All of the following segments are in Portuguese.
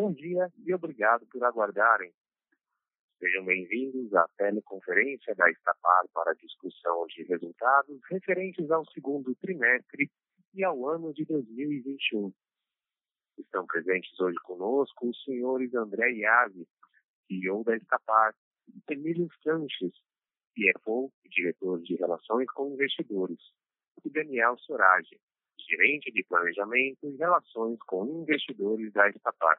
Bom dia e obrigado por aguardarem. Sejam bem-vindos à teleconferência da Estapar para discussão de resultados referentes ao segundo trimestre e ao ano de 2021. Estão presentes hoje conosco os senhores André Iazzi, CEO da Estapar, Emílio Sanches, CFO e diretor de Relações com Investidores, e Daniel Sorage, gerente de Planejamento e Relações com Investidores da Estapar.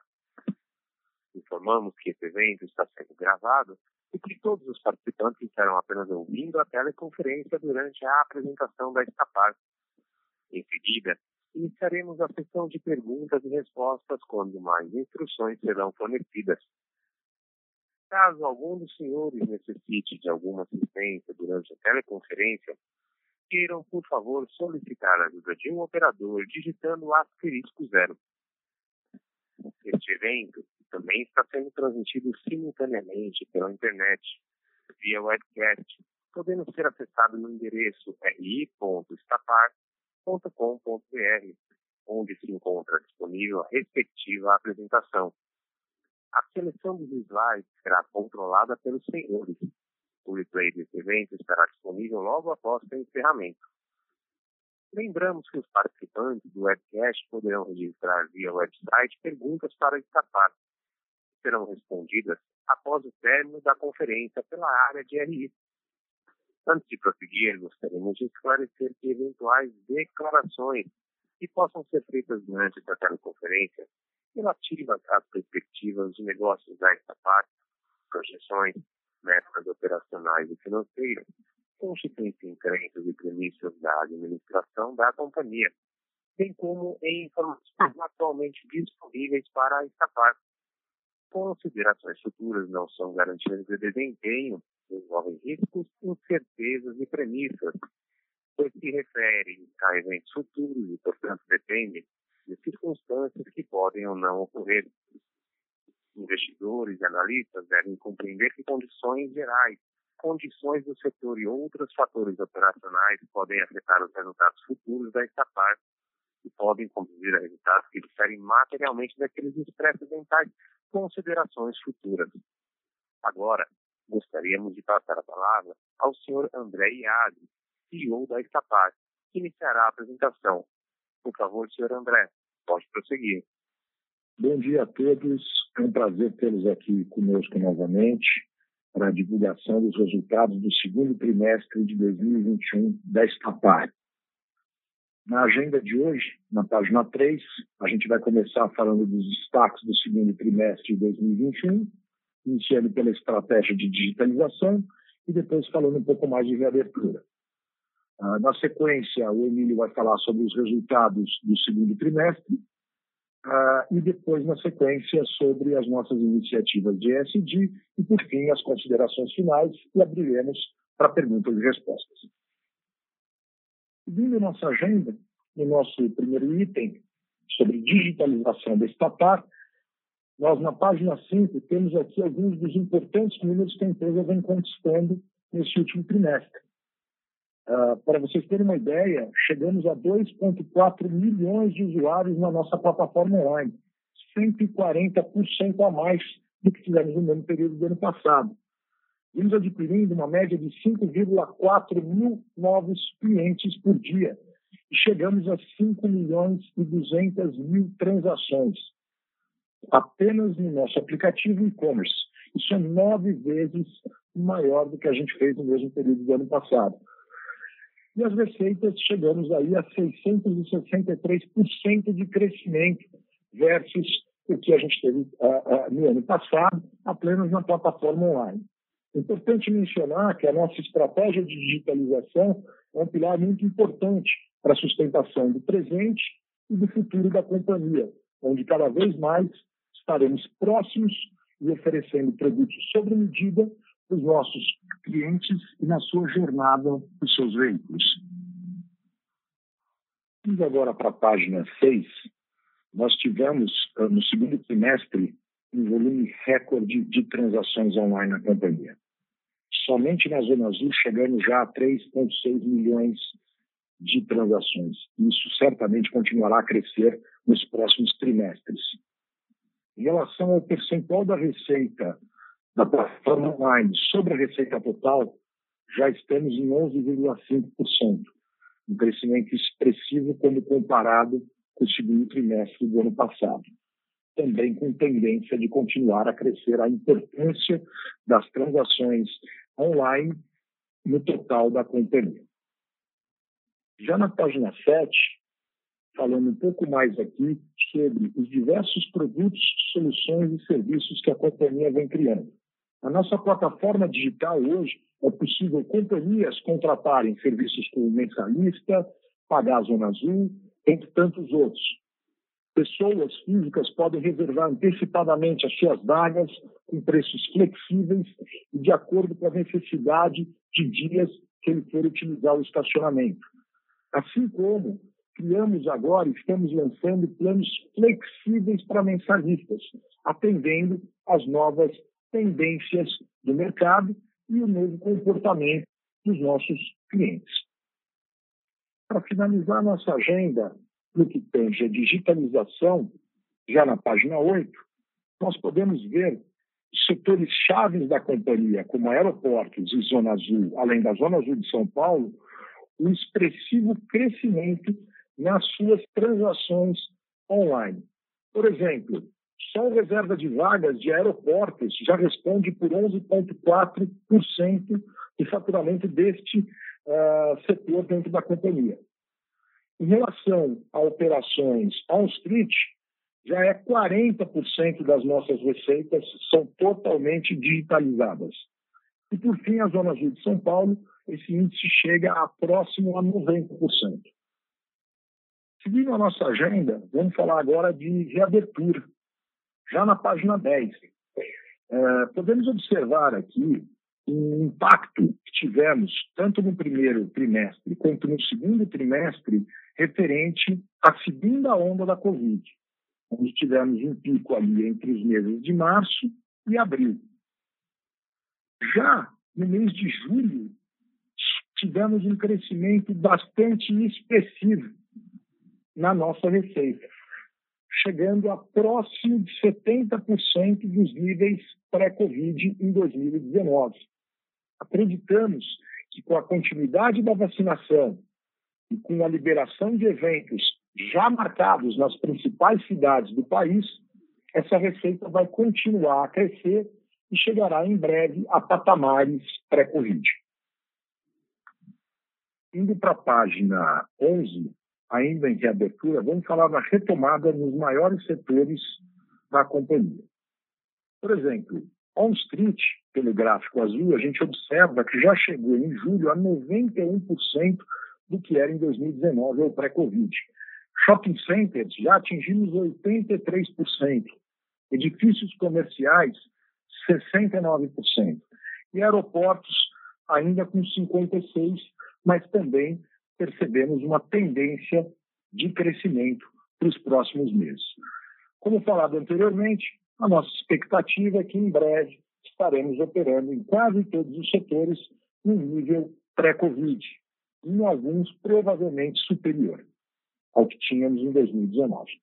Informamos que esse evento está sendo gravado e que todos os participantes estarão apenas ouvindo a teleconferência durante a apresentação da Estapar. Em seguida, iniciaremos a sessão de perguntas e respostas quando mais instruções serão fornecidas. Caso algum dos senhores necessite de alguma assistência durante a teleconferência, queiram, por favor, solicitar a ajuda de um operador digitando asterisco zero. Este evento também está sendo transmitido simultaneamente pela internet, via webcast, podendo ser acessado no endereço ri.estapar.com.br, onde se encontra disponível a respectiva apresentação. A seleção dos slides será controlada pelos senhores. O replay desse evento estará disponível logo após o encerramento. Lembramos que os participantes do webcast poderão registrar via website perguntas para escapar, serão respondidas após o término da conferência pela área de RI. Antes de prosseguir, gostaríamos de esclarecer que eventuais declarações que possam ser feitas durante essa teleconferência relativas às perspectivas de negócios da Estapar, projeções, metas operacionais e financeiras, constituem-se crenças e premissas da administração da companhia, bem como em informações atualmente disponíveis para a Estapar. Considerações futuras não são garantias de desempenho, envolvem riscos, incertezas e premissas, pois se referem a eventos futuros e, portanto, dependem de circunstâncias que podem ou não ocorrer. Investidores e analistas devem compreender que condições gerais, condições do setor e outros fatores operacionais podem afetar os resultados futuros da Estapar e podem conduzir a resultados que diferem materialmente daqueles expressos em tais considerações futuras. Agora, gostaríamos de passar a palavra ao Sr. André Iade, CEO da Estapar, que iniciará a apresentação. Por favor, Sr. André, pode prosseguir. Bom dia a todos. É um prazer tê-los aqui conosco novamente para a divulgação dos resultados do segundo trimestre de 2021 da Estapar. Na agenda de hoje, na página 3, a gente vai começar falando dos destaques do segundo trimestre de 2021, iniciando pela estratégia de digitalização e depois falando um pouco mais de reabertura. Uh, na sequência, o Emílio vai falar sobre os resultados do segundo trimestre uh, e depois, na sequência, sobre as nossas iniciativas de ESG e, por fim, as considerações finais e abriremos para perguntas e respostas. Seguindo nossa agenda, no nosso primeiro item sobre digitalização da Estapar, nós, na página 5, temos aqui alguns dos importantes números que a empresa vem conquistando nesse último trimestre. Uh, para vocês terem uma ideia, chegamos a 2,4 milhões de usuários na nossa plataforma online, 140% a mais do que fizemos no mesmo período do ano passado. Vimos adquirindo uma média de 5,4 mil novos clientes por dia e chegamos a 5 milhões e 200 mil transações apenas no nosso aplicativo e-commerce. Isso é nove vezes maior do que a gente fez no mesmo período do ano passado. E as receitas chegamos aí a 663% de crescimento versus o que a gente teve uh, uh, no ano passado, apenas na plataforma online. Importante mencionar que a nossa estratégia de digitalização é um pilar muito importante para a sustentação do presente e do futuro da companhia, onde cada vez mais estaremos próximos e oferecendo produtos sob medida para os nossos clientes e na sua jornada dos seus veículos. Indo agora para a página 6, nós tivemos, ah, no segundo trimestre, um volume recorde de transações online na companhia. Somente na Zona Azul chegamos já a 3,6 milhões de transações. Isso certamente continuará a crescer nos próximos trimestres. Em relação ao percentual da receita da plataforma online sobre a receita total, já estamos em 11,5%, um crescimento expressivo quando comparado com o segundo trimestre do ano passado. Também com tendência de continuar a crescer a importância das transações online no total da companhia. Já na página 7, falando um pouco mais aqui sobre os diversos produtos, soluções e serviços que a companhia vem criando. Na nossa plataforma digital hoje, é possível companhias contratarem serviços como mensalista, pagar Zona Azul, entre tantos outros. Pessoas físicas podem reservar antecipadamente as suas vagas com preços flexíveis e de acordo com a necessidade de dias que ele for utilizar o estacionamento. Assim como criamos agora, estamos lançando planos flexíveis para mensalistas, atendendo às novas tendências do mercado e o novo comportamento dos nossos clientes. Para finalizar nossa agenda, no que tange a digitalização, já na página 8, nós podemos ver setores chaves da companhia, como aeroportos e Zona Azul, além da Zona Azul de São Paulo, um expressivo crescimento nas suas transações online. Por exemplo, só a reserva de vagas de aeroportos já responde por 11,4% do faturamento deste uh, setor dentro da companhia. Em relação a operações on-street, já é 40% das nossas receitas são totalmente digitalizadas. E, por fim, a Zona Azul de São Paulo, esse índice chega a próximo a 90%. Seguindo a nossa agenda, vamos falar agora de reabertura já na página 10. É, podemos observar aqui um impacto que tivemos tanto no primeiro trimestre quanto no segundo trimestre referente à segunda onda da Covid, onde tivemos um pico ali entre os meses de março e abril. Já no mês de julho, tivemos um crescimento bastante expressivo na nossa receita chegando a próximo de 70% dos níveis pré-Covid em 2019. Acreditamos que com a continuidade da vacinação e com a liberação de eventos já marcados nas principais cidades do país, essa receita vai continuar a crescer e chegará em breve a patamares pré-Covid. Indo para a página 11, ainda em reabertura, vamos falar da retomada nos maiores setores da companhia. Por exemplo, On Street, pelo gráfico azul, a gente observa que já chegou em julho a 91% do que era em 2019, ou pré-Covid. Shopping centers já atingimos 83%. Edifícios comerciais, 69%. E aeroportos ainda com 56%, mas também percebemos uma tendência de crescimento para os próximos meses. Como falado anteriormente, a nossa expectativa é que em breve estaremos operando em quase todos os setores no nível pré-Covid, em alguns provavelmente superior ao que tínhamos em 2019.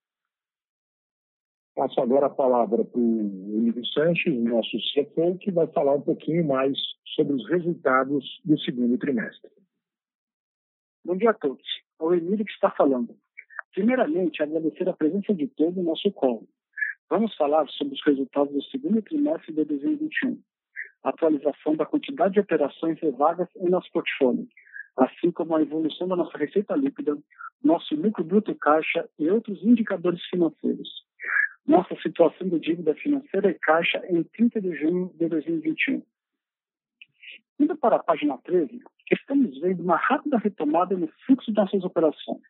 Passo agora a palavra para o Emílio Sanches, nosso CFO, que vai falar um pouquinho mais sobre os resultados do segundo trimestre. Bom dia a todos. É o Emílio que está falando. Primeiramente, agradecer a presença de todos no nosso call. Vamos falar sobre os resultados do segundo trimestre de 2021, atualização da quantidade de operações vagas em nosso portfólio, assim como a evolução da nossa receita líquida, nosso lucro bruto caixa e outros indicadores financeiros. Nossa situação de dívida financeira e caixa em 30 de junho de 2021. Indo para a página 13, estamos vendo uma rápida retomada no fluxo das nossas operações.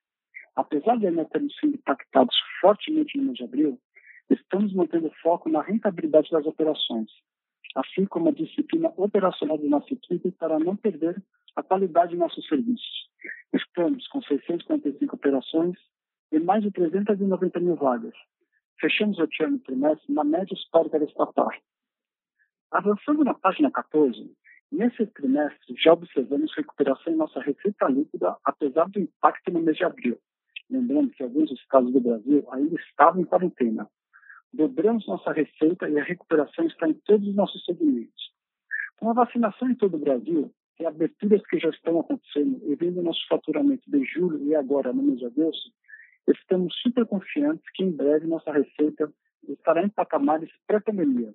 Apesar de ainda termos sido impactados fortemente no mês de abril, estamos mantendo foco na rentabilidade das operações, assim como a disciplina operacional de nossa equipe para não perder a qualidade de nossos serviços. Estamos com 645 operações e mais de 390 mil vagas. Fechamos o último trimestre na média histórica desta parte. Avançando na página 14, Nesse trimestre, já observamos recuperação em nossa receita líquida, apesar do impacto no mês de abril. Lembrando que alguns estados do Brasil ainda estavam em quarentena. Dobramos nossa receita e a recuperação está em todos os nossos segmentos. Com a vacinação em todo o Brasil e aberturas que já estão acontecendo e vendo nosso faturamento de julho e agora no mês de agosto, estamos super confiantes que em breve nossa receita estará em patamares pré-pandemia.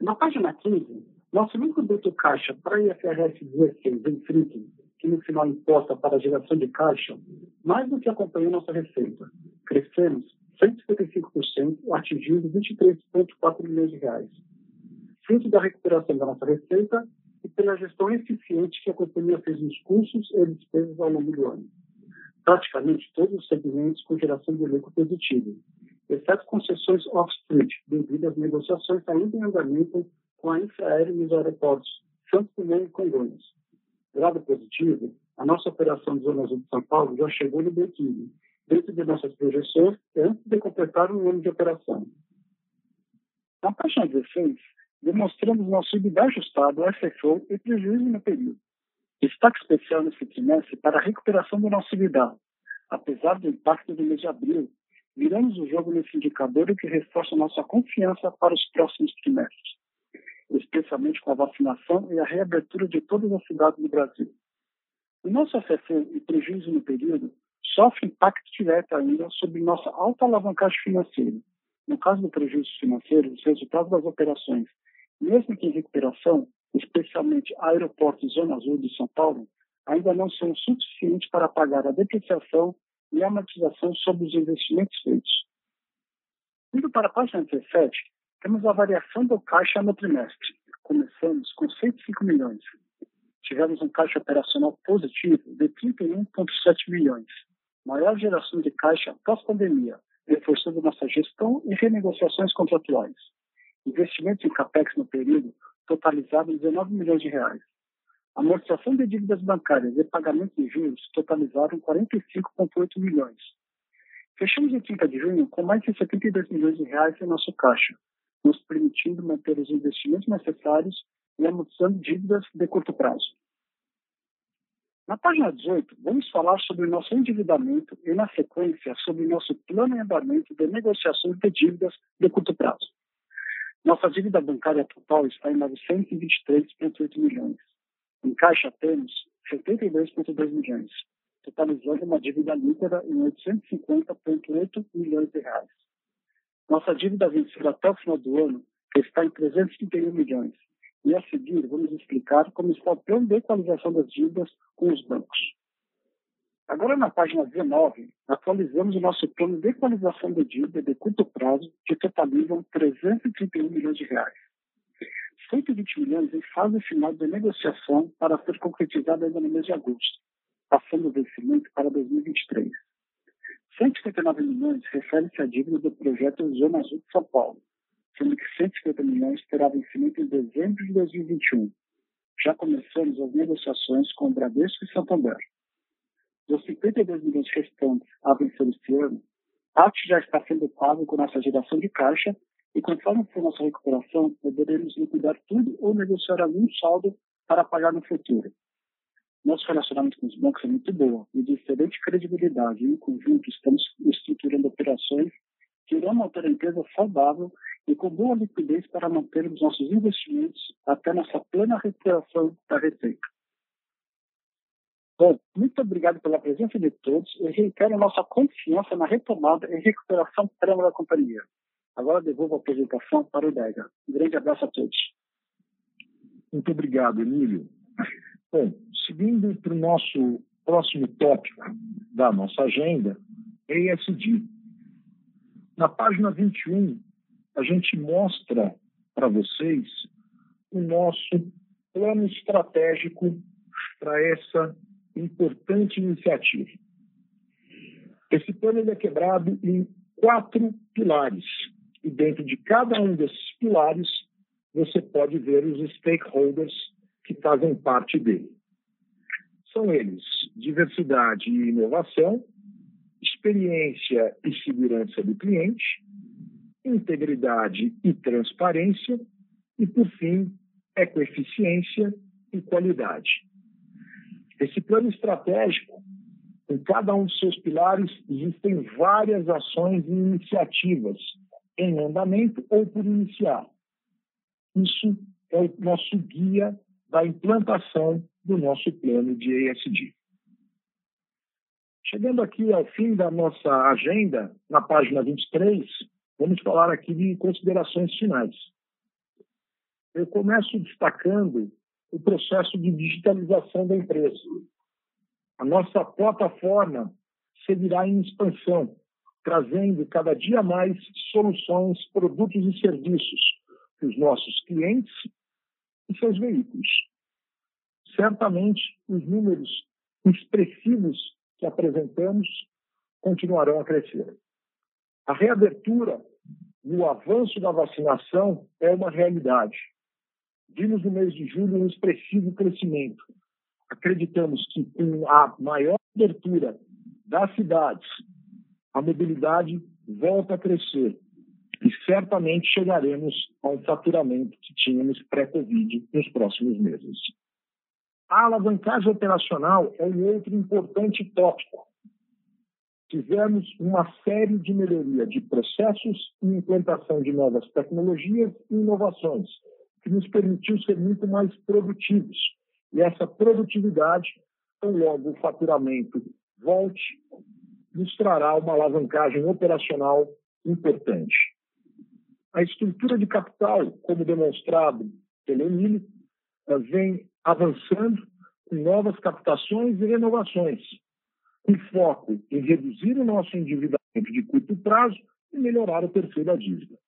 Na página 15, nosso lucro bruto caixa para IFRS 16 em FRIC, que no final imposta para a geração de caixa, mais do que acompanhou nossa receita. Crescemos 155%, atingindo 23,4 milhões de reais. Fruto da recuperação da nossa receita e pela gestão eficiente que a companhia fez nos custos e despesas ao longo do ano. Praticamente todos os segmentos com geração de lucro positivo, exceto concessões off-street, devido às negociações ainda em andamento com a Infraero e os aeroportos Santos Dumont e Congonhas. Lado positivo, a nossa operação de Zona Azul de São Paulo já chegou no biquíni, dentro de nossas projeções, antes de completar um ano de operação. Na página 16, demonstramos nosso EBITDA ajustado, FFO e prejuízo no período. Destaque especial nesse trimestre para a recuperação do nosso EBITDA. Apesar do impacto do mês de abril, viramos o jogo nesse indicador o que reforça nossa confiança para os próximos trimestres, especialmente com a vacinação e a reabertura de todas as cidades do Brasil. O nosso FFO e prejuízo no período sofre impacto direto ainda sobre nossa alta alavancagem financeira. No caso do prejuízo financeiro, os resultados das operações, mesmo que em recuperação, especialmente aeroporto e Zona Azul de São Paulo, ainda não são suficientes para pagar a depreciação e a amortização sobre os investimentos feitos. Indo para a página 17, temos a variação do caixa no trimestre. Começamos com 105 milhões. Tivemos um caixa operacional positivo de 31,7 milhões, maior geração de caixa pós-pandemia, reforçando nossa gestão e renegociações contratuais. Investimentos em CAPEX no período totalizaram 19 milhões de reais. Amortização de dívidas bancárias e pagamentos de juros totalizaram 45,8 milhões. Fechamos em 30 de junho com mais de 72 milhões de reais em nosso caixa, nos permitindo manter os investimentos necessários e amortizando dívidas de curto prazo. Na página 18, vamos falar sobre o nosso endividamento e, na sequência, sobre o nosso plano em andamento de negociações de dívidas de curto prazo. Nossa dívida bancária total está em 923,8 milhões. Em caixa temos 72,2 milhões, totalizando uma dívida líquida em 850,8 milhões de reais. Nossa dívida vencida até o final do ano está em 331 milhões. E a seguir, vamos explicar como está o plano de equalização das dívidas com os bancos. Agora, na página 19, atualizamos o nosso plano de equalização de dívida de curto prazo, que totalizam 331 milhões de reais. 120 milhões em fase final de negociação para ser concretizada ainda no mês de agosto, passando o vencimento para 2023. 159 milhões refere-se à dívida do projeto Zona Azul de São Paulo, sendo que 150 milhões terá vencimento em dezembro de 2021. Já começamos as negociações com o Bradesco e Santander. Dos 52 milhões restantes a vencer este ano, parte já está sendo pago com nossa geração de caixa e conforme for nossa recuperação, poderemos liquidar tudo ou negociar algum saldo para pagar no futuro. Nosso relacionamento com os bancos é muito bom e de excelente credibilidade. Em conjunto, estamos estruturando operações que irão manter a empresa saudável e com boa liquidez para mantermos nossos investimentos até nossa plena recuperação da receita. Bom, muito obrigado pela presença de todos e reitero nossa confiança na retomada e recuperação plena da companhia. Agora devolvo a apresentação para o Dega. Um grande abraço a todos. Muito obrigado, Emílio. Bom, seguindo para o nosso próximo tópico da nossa agenda, ESG. Na página 21, a gente mostra para vocês o nosso plano estratégico para essa importante iniciativa. Esse plano é quebrado em quatro pilares, e dentro de cada um desses pilares, você pode ver os stakeholders que fazem parte dele. São eles diversidade e inovação, experiência e segurança do cliente, integridade e transparência e, por fim, ecoeficiência e qualidade. Esse plano estratégico, em cada um dos seus pilares, existem várias ações e iniciativas em andamento ou por iniciar. Isso é o nosso guia da implantação do nosso plano de ESG. Chegando aqui ao fim da nossa agenda, na página 23, vamos falar aqui de considerações finais. Eu começo destacando o processo de digitalização da empresa. A nossa plataforma seguirá em expansão, trazendo cada dia mais soluções, produtos e serviços para os nossos clientes e seus veículos. Certamente, os números expressivos que apresentamos continuarão a crescer. A reabertura o avanço da vacinação é uma realidade. Vimos no mês de julho um expressivo crescimento. Acreditamos que com a maior abertura das cidades, a mobilidade volta a crescer e certamente chegaremos a um faturamento que tínhamos pré-Covid nos próximos meses. A alavancagem operacional é um outro importante tópico. Tivemos uma série de melhoria de processos e implantação de novas tecnologias e inovações, que nos permitiu ser muito mais produtivos. E essa produtividade, tão logo o faturamento volte, nos trará uma alavancagem operacional importante. A estrutura de capital, como demonstrado pelo Emílio, vem avançando com novas captações e renovações, com foco em reduzir o nosso endividamento de curto prazo e melhorar o perfil da dívida.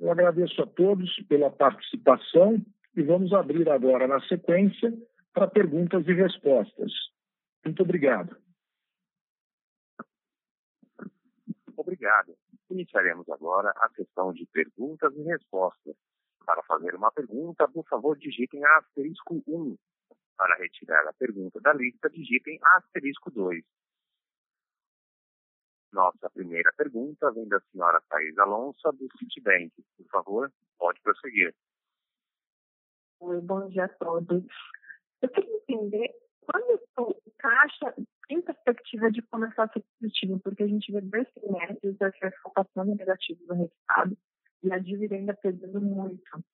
Eu agradeço a todos pela participação e vamos abrir agora, na sequência, para perguntas e respostas. Muito obrigado. Obrigado. Iniciaremos agora a sessão de perguntas e respostas. Para fazer uma pergunta, por favor, digitem asterisco 1. Para retirar a pergunta da lista, digitem asterisco 2. Nossa primeira pergunta vem da senhora Thais Alonso, do Citibank. Por favor, pode prosseguir. Oi, bom dia a todos. Eu queria entender quando o caixa tem perspectiva de começar a ser positivo, porque a gente vê dois trimestres da passando negativo do resultado e a dívida ainda pesando muito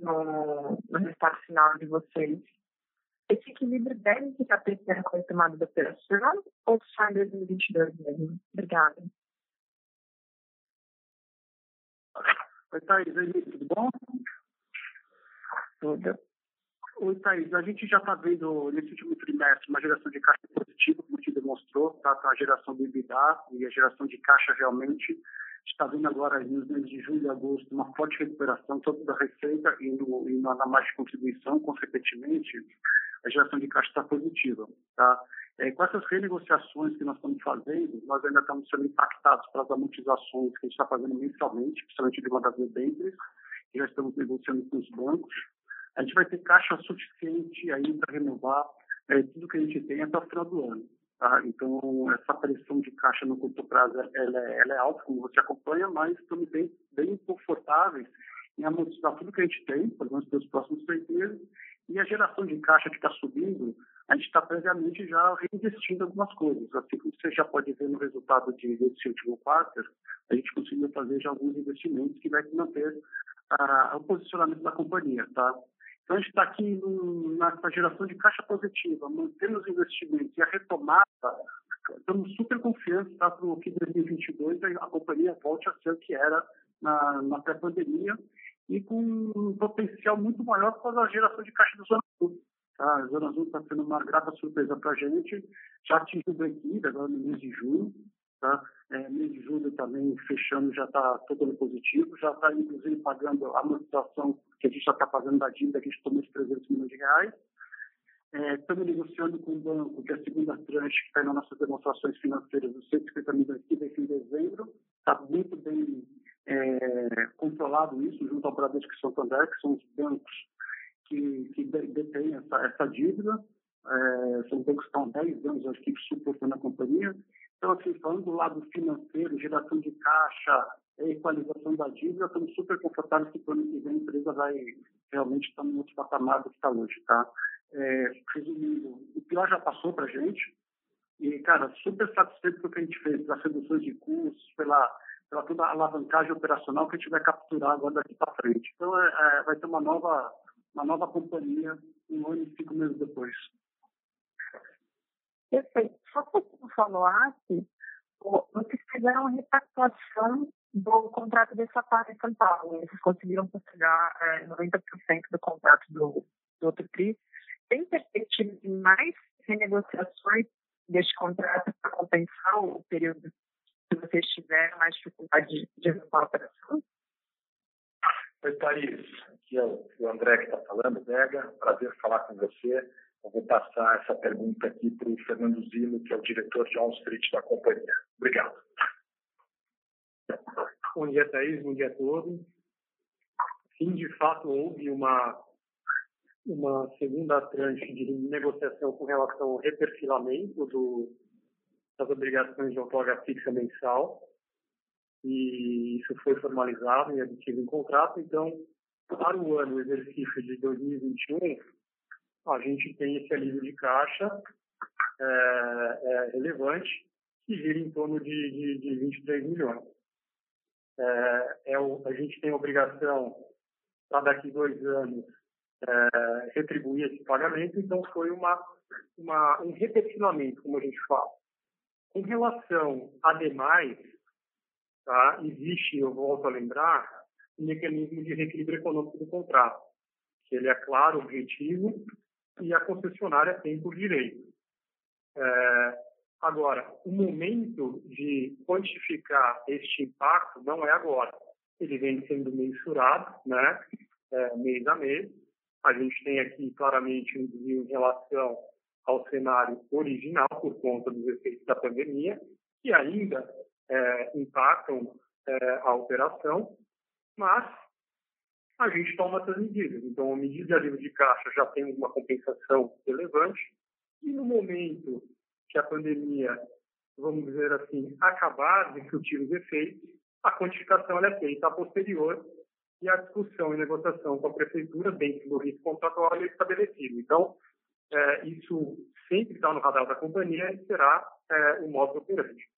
no, no resultado final de vocês. Esse equilíbrio deve ficar presente com a tomada da operação ou só em 2022 mesmo? Obrigada. Oi, Thaís, tudo bom? Tudo. Oi, Thaís, a gente já está vendo nesse último trimestre uma geração de caixa positiva, como te demonstrou, tá? a geração do EBITDA e a geração de caixa realmente está vendo agora nos meses de julho e agosto uma forte recuperação tanto da receita e, no, e na, na margem de contribuição, consequentemente, a geração de caixa está positiva. Tá? É, com essas renegociações que nós estamos fazendo, nós ainda estamos sendo impactados pelas amortizações que a gente está fazendo mensalmente, principalmente de uma das debêntures, que já estamos negociando com os bancos. A gente vai ter caixa suficiente aí para renovar é, tudo que a gente tem até o final do ano. Tá? Então, essa pressão de caixa no curto prazo ela é, ela é alta, como você acompanha, mas estamos bem, bem confortáveis em amortizar tudo que a gente tem, pelo menos pelos próximos três meses, e a geração de caixa que está subindo, a gente está previamente já reinvestindo algumas coisas. Assim como você já pode ver no resultado de, desse último quarto, a gente conseguiu fazer já alguns investimentos que vai manter ah, o posicionamento da companhia. Tá? Então, a gente está aqui na, geração de caixa positiva, mantendo os investimentos e a retomada, estamos super confiantes tá, para que 2022 a companhia volte a ser o que era na, na pré-pandemia e com um potencial muito maior por causa da geração de caixa do Zona Azul. Tá? A Zona Azul está sendo uma grata surpresa para a gente, já atingiu o break agora no mês de junho, Tá? É, mês de julho também fechando já está todo positivo, já está inclusive pagando a amortização que a gente já está pagando da dívida, que a gente tomou de 300 milhões de reais. É, estamos negociando com o banco, que é a segunda tranche que está nas nossas demonstrações financeiras, dos 150 milhões que vem em dezembro. Está muito bem é, controlado isso junto ao Bradesco e Santander, que são os bancos que, que detêm essa, essa dívida. É, são bancos que estão há 10 anos, que, suportando a companhia. Então, assim, falando do lado financeiro, geração de caixa, equalização da dívida, estamos super confortáveis que para o ano que vem a empresa vai realmente estar no outro patamar do que está hoje, tá? É, resumindo, o pior já passou para a gente e, cara, super satisfeito pelo que a gente fez, pelas reduções de custos, pela, pela toda a alavancagem operacional que a gente vai capturar agora daqui para frente. Então, é, é, vai ter uma nova, uma nova companhia um ano e cinco meses depois. Perfeito. Só para um follow-up, vocês fizeram uma repactuação do contrato de Sapar em São Paulo. Eles conseguiram postergar é, 90% do contrato do, do outro TRI. Tem perspectiva de mais renegociações deste contrato para compensar o período que vocês tiveram mais dificuldade de, de a operação? Oi, Thaís. Aqui é o André que está falando, Vega. Prazer falar com você. Eu vou passar essa pergunta aqui para o Fernando Zilo, que é o diretor de Wall Street da companhia. Obrigado. Bom dia, Thaís. Bom dia a todos. Sim, de fato, houve uma, uma segunda tranche de negociação com relação ao reperfilamento do, das obrigações de outorga fixa mensal. E isso foi formalizado e aditido em contrato. Então, para o ano, o exercício de 2021, a gente tem esse alívio de caixa é, é, relevante, que gira em torno de, de, de 23 milhões. É, é o, a gente tem a obrigação, para daqui dois anos, é, retribuir esse pagamento, então foi uma, uma, um repetilamento, como a gente fala. Com relação a demais, tá, existe, eu volto a lembrar, um mecanismo de reequilíbrio econômico do contrato, ele é claro, objetivo, e a concessionária tem por direito. É, agora, o momento de quantificar este impacto não é agora. Ele vem sendo mensurado, né, é, mês a mês. A gente tem aqui claramente um desvio em relação ao cenário original por conta dos efeitos da pandemia, que ainda é, impactam é, a operação, mas a gente toma essas medidas. Então, a medida de alívio de caixa já tem uma compensação relevante, e no momento que a pandemia, vamos dizer assim, acabar de surtir os efeitos, a quantificação é feita a posterior e a discussão e negociação com a prefeitura dentro do risco contratual é estabelecido. Então, é, isso sempre está no radar da companhia e será é, o modo operante.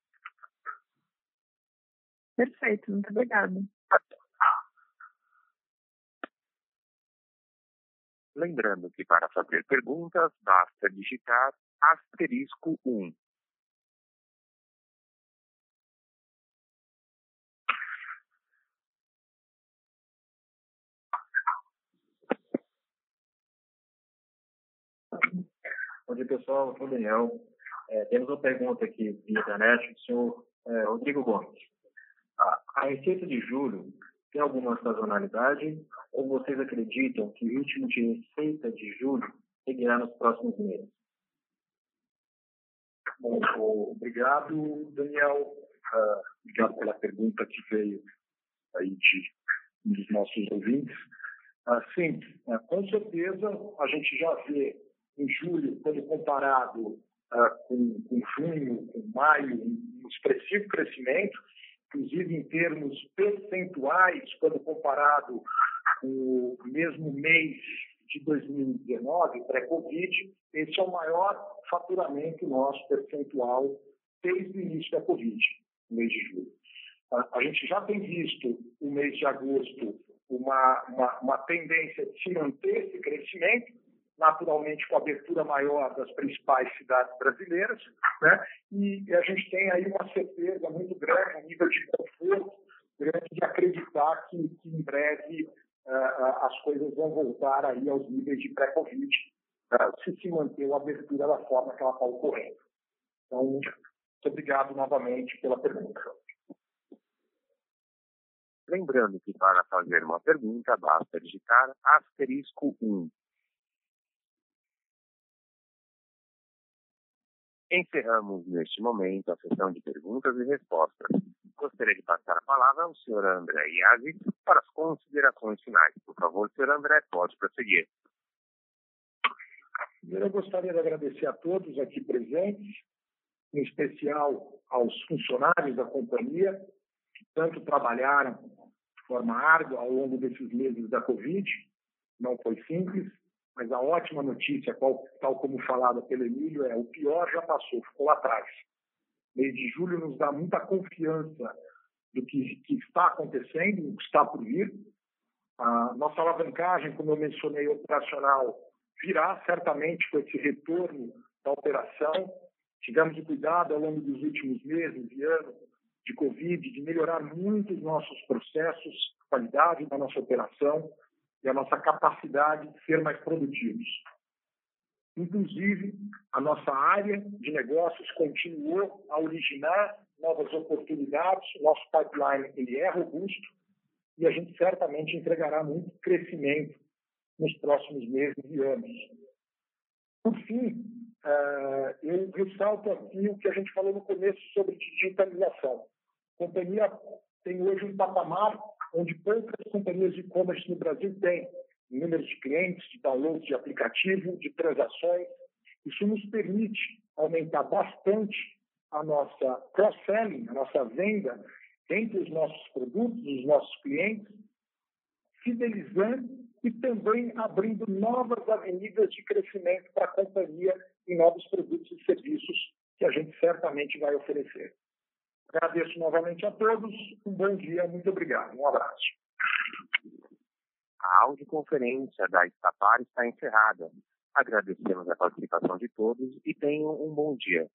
Perfeito, muito obrigada. Lembrando que para fazer perguntas, basta digitar asterisco 1. Bom dia, pessoal. Eu sou o Daniel. É, temos uma pergunta aqui via internet do senhor é, Rodrigo Gomes. A, a receita de julho tem alguma sazonalidade ou vocês acreditam que o ritmo de receita de julho seguirá nos próximos meses? Bom, obrigado, Daniel. Uh, obrigado pela pergunta que veio aí de um dos nossos ouvintes. Uh, sim, uh, com certeza a gente já vê em julho, quando comparado com, com junho, com maio, um expressivo crescimento, inclusive em termos percentuais, quando comparado com o mesmo mês de 2019, pré-Covid, esse é o maior faturamento nosso percentual desde o início da Covid, no mês de julho. A gente já tem visto o mês de agosto uma, uma, uma tendência de se manter esse crescimento, naturalmente com abertura maior das principais cidades brasileiras, né? e a gente tem aí uma certeza muito grande, um nível de conforto grande de acreditar que, que em breve uh, as coisas vão voltar aí aos níveis de pré-Covid, uh, se se manter a abertura da forma que ela está ocorrendo. Então, muito obrigado novamente pela pergunta. Lembrando que para fazer uma pergunta basta digitar asterisco 1. Encerramos neste momento a sessão de perguntas e respostas. Gostaria de passar a palavra ao senhor André Iazzi para as considerações finais. Por favor, senhor André, pode prosseguir. Eu gostaria de agradecer a todos aqui presentes, em especial aos funcionários da companhia, que tanto trabalharam de forma árdua ao longo desses meses da Covid. Não foi simples, mas a ótima notícia, qual, tal como falada pelo Emílio, é o pior já passou, ficou atrás. mês de julho nos dá muita confiança do que, que está acontecendo, do que está por vir. A nossa alavancagem, como eu mencionei, operacional, virá certamente com esse retorno da operação. Tivemos o cuidado ao longo dos últimos meses e anos de Covid de melhorar muito os nossos processos, a qualidade da nossa operação e a nossa capacidade de ser mais produtivos. Inclusive, a nossa área de negócios continuou a originar novas oportunidades, nosso pipeline ele é robusto e a gente certamente entregará muito crescimento nos próximos meses e anos. Por fim, eh, eu ressalto aqui o que a gente falou no começo sobre digitalização. A companhia tem hoje um patamar onde poucas companhias de e-commerce no Brasil têm números de clientes, de downloads de aplicativo, de transações. Isso nos permite aumentar bastante a nossa cross-selling, a nossa venda entre os nossos produtos, os nossos clientes, fidelizando e também abrindo novas avenidas de crescimento para a companhia em novos produtos e serviços que a gente certamente vai oferecer. Agradeço novamente a todos, um bom dia, muito obrigado, um abraço. A audioconferência da Estapar está encerrada. Agradecemos a participação de todos e tenham um bom dia.